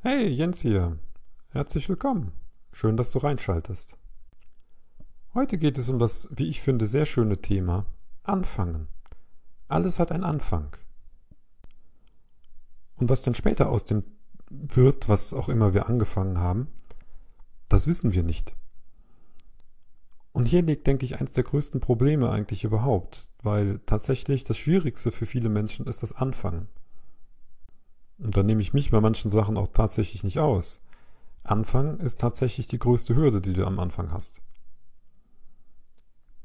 Hey, Jens hier. Herzlich willkommen. Schön, dass du reinschaltest. Heute geht es um das, wie ich finde, sehr schöne Thema Anfangen. Alles hat einen Anfang. Und was dann später aus dem wird, was auch immer wir angefangen haben, das wissen wir nicht. Und hier liegt, denke ich, eines der größten Probleme eigentlich überhaupt, weil tatsächlich das Schwierigste für viele Menschen ist das Anfangen. Und da nehme ich mich bei manchen Sachen auch tatsächlich nicht aus. Anfangen ist tatsächlich die größte Hürde, die du am Anfang hast.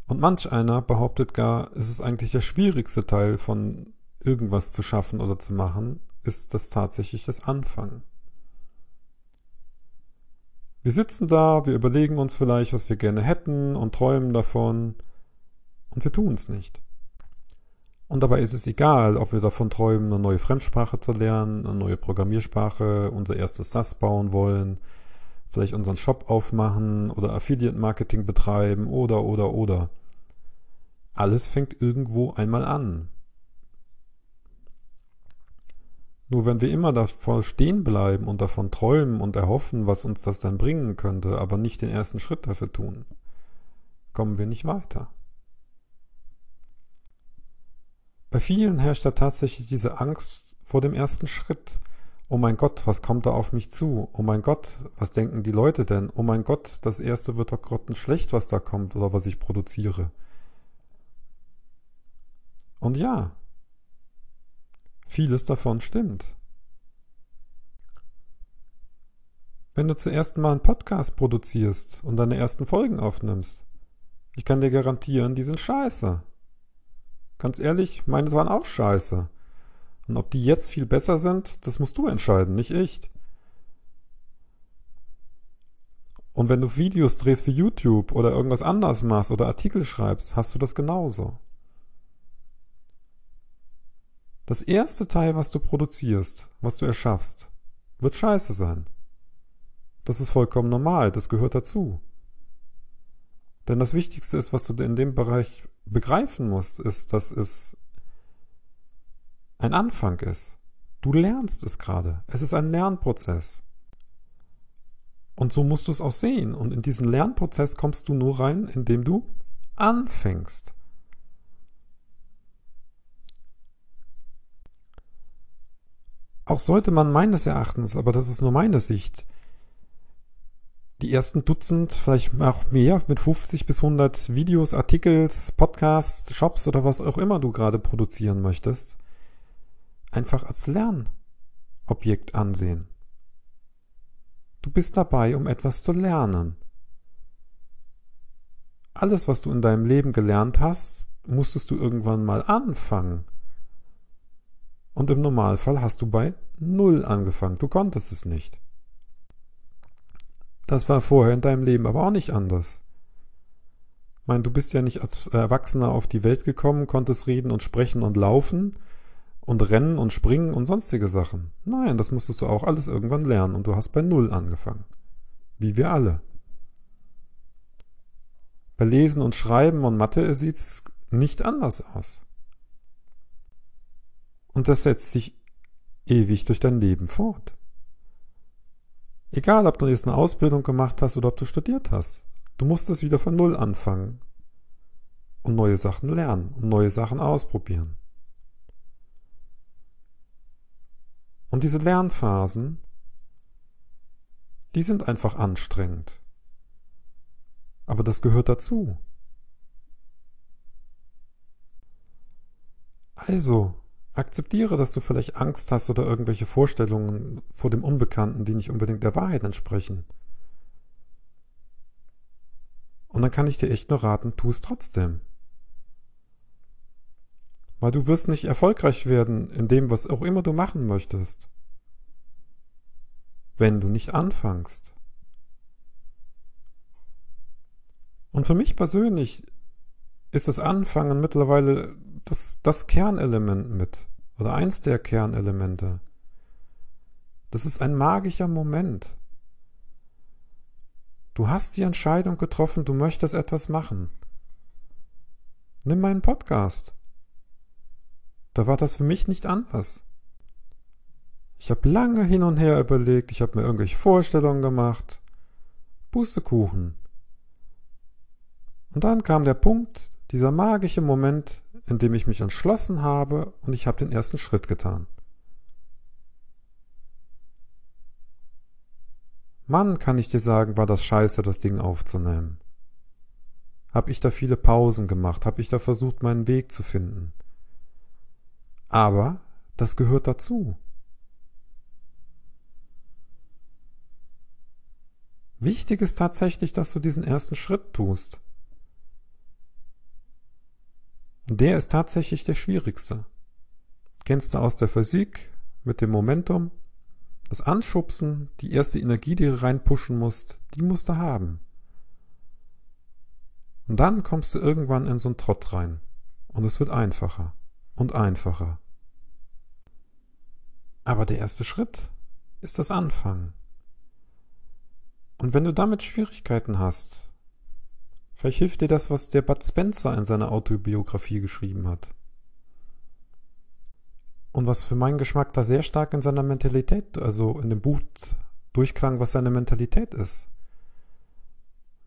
Und manch einer behauptet gar, es ist eigentlich der schwierigste Teil von irgendwas zu schaffen oder zu machen, ist das tatsächlich das Anfangen. Wir sitzen da, wir überlegen uns vielleicht, was wir gerne hätten und träumen davon und wir tun es nicht. Und dabei ist es egal, ob wir davon träumen, eine neue Fremdsprache zu lernen, eine neue Programmiersprache, unser erstes SAS bauen wollen, vielleicht unseren Shop aufmachen oder Affiliate Marketing betreiben oder oder oder. Alles fängt irgendwo einmal an. Nur wenn wir immer davor stehen bleiben und davon träumen und erhoffen, was uns das dann bringen könnte, aber nicht den ersten Schritt dafür tun, kommen wir nicht weiter. Bei vielen herrscht da tatsächlich diese Angst vor dem ersten Schritt. Oh mein Gott, was kommt da auf mich zu? Oh mein Gott, was denken die Leute denn? Oh mein Gott, das erste wird doch grottenschlecht, was da kommt oder was ich produziere. Und ja, Vieles davon stimmt. Wenn du zuerst mal einen Podcast produzierst und deine ersten Folgen aufnimmst, ich kann dir garantieren, die sind scheiße. Ganz ehrlich, meine waren auch scheiße. Und ob die jetzt viel besser sind, das musst du entscheiden, nicht ich. Und wenn du Videos drehst für YouTube oder irgendwas anderes machst oder Artikel schreibst, hast du das genauso. Das erste Teil, was du produzierst, was du erschaffst, wird scheiße sein. Das ist vollkommen normal, das gehört dazu. Denn das Wichtigste ist, was du in dem Bereich begreifen musst, ist, dass es ein Anfang ist. Du lernst es gerade. Es ist ein Lernprozess. Und so musst du es auch sehen. Und in diesen Lernprozess kommst du nur rein, indem du anfängst. Auch sollte man meines Erachtens, aber das ist nur meine Sicht, die ersten Dutzend, vielleicht auch mehr, mit 50 bis 100 Videos, Artikels, Podcasts, Shops oder was auch immer du gerade produzieren möchtest, einfach als Lernobjekt ansehen. Du bist dabei, um etwas zu lernen. Alles, was du in deinem Leben gelernt hast, musstest du irgendwann mal anfangen. Und im Normalfall hast du bei Null angefangen. Du konntest es nicht. Das war vorher in deinem Leben aber auch nicht anders. Ich meine, du bist ja nicht als Erwachsener auf die Welt gekommen, konntest reden und sprechen und laufen und rennen und springen und sonstige Sachen. Nein, das musstest du auch alles irgendwann lernen und du hast bei Null angefangen. Wie wir alle. Bei Lesen und Schreiben und Mathe sieht's nicht anders aus. Und das setzt sich ewig durch dein Leben fort. Egal, ob du jetzt eine Ausbildung gemacht hast oder ob du studiert hast. Du musst es wieder von Null anfangen und neue Sachen lernen und neue Sachen ausprobieren. Und diese Lernphasen, die sind einfach anstrengend. Aber das gehört dazu. Also, Akzeptiere, dass du vielleicht Angst hast oder irgendwelche Vorstellungen vor dem Unbekannten, die nicht unbedingt der Wahrheit entsprechen. Und dann kann ich dir echt nur raten, tu es trotzdem. Weil du wirst nicht erfolgreich werden in dem, was auch immer du machen möchtest, wenn du nicht anfängst. Und für mich persönlich ist das Anfangen mittlerweile das, das Kernelement mit. Oder eins der Kernelemente. Das ist ein magischer Moment. Du hast die Entscheidung getroffen, du möchtest etwas machen. Nimm meinen Podcast. Da war das für mich nicht anders. Ich habe lange hin und her überlegt, ich habe mir irgendwelche Vorstellungen gemacht. Pustekuchen. Und dann kam der Punkt, dieser magische Moment, in dem ich mich entschlossen habe und ich habe den ersten Schritt getan. Mann, kann ich dir sagen, war das scheiße, das Ding aufzunehmen. Hab ich da viele Pausen gemacht, hab ich da versucht, meinen Weg zu finden. Aber das gehört dazu. Wichtig ist tatsächlich, dass du diesen ersten Schritt tust. Und der ist tatsächlich der schwierigste. Kennst du aus der Physik mit dem Momentum? Das Anschubsen, die erste Energie, die du reinpushen musst, die musst du haben. Und dann kommst du irgendwann in so einen Trott rein. Und es wird einfacher und einfacher. Aber der erste Schritt ist das Anfangen. Und wenn du damit Schwierigkeiten hast, vielleicht hilft dir das, was der Bud Spencer in seiner Autobiografie geschrieben hat. Und was für meinen Geschmack da sehr stark in seiner Mentalität, also in dem Buch durchklang, was seine Mentalität ist.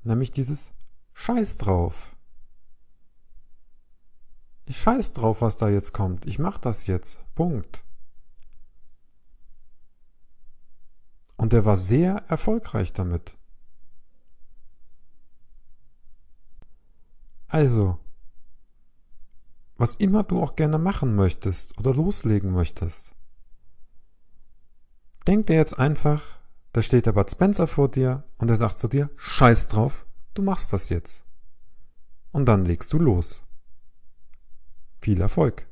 Nämlich dieses Scheiß drauf. Ich scheiß drauf, was da jetzt kommt. Ich mach das jetzt. Punkt. Und er war sehr erfolgreich damit. Also, was immer du auch gerne machen möchtest oder loslegen möchtest, denk dir jetzt einfach, da steht der Bud Spencer vor dir und er sagt zu dir, scheiß drauf, du machst das jetzt. Und dann legst du los. Viel Erfolg!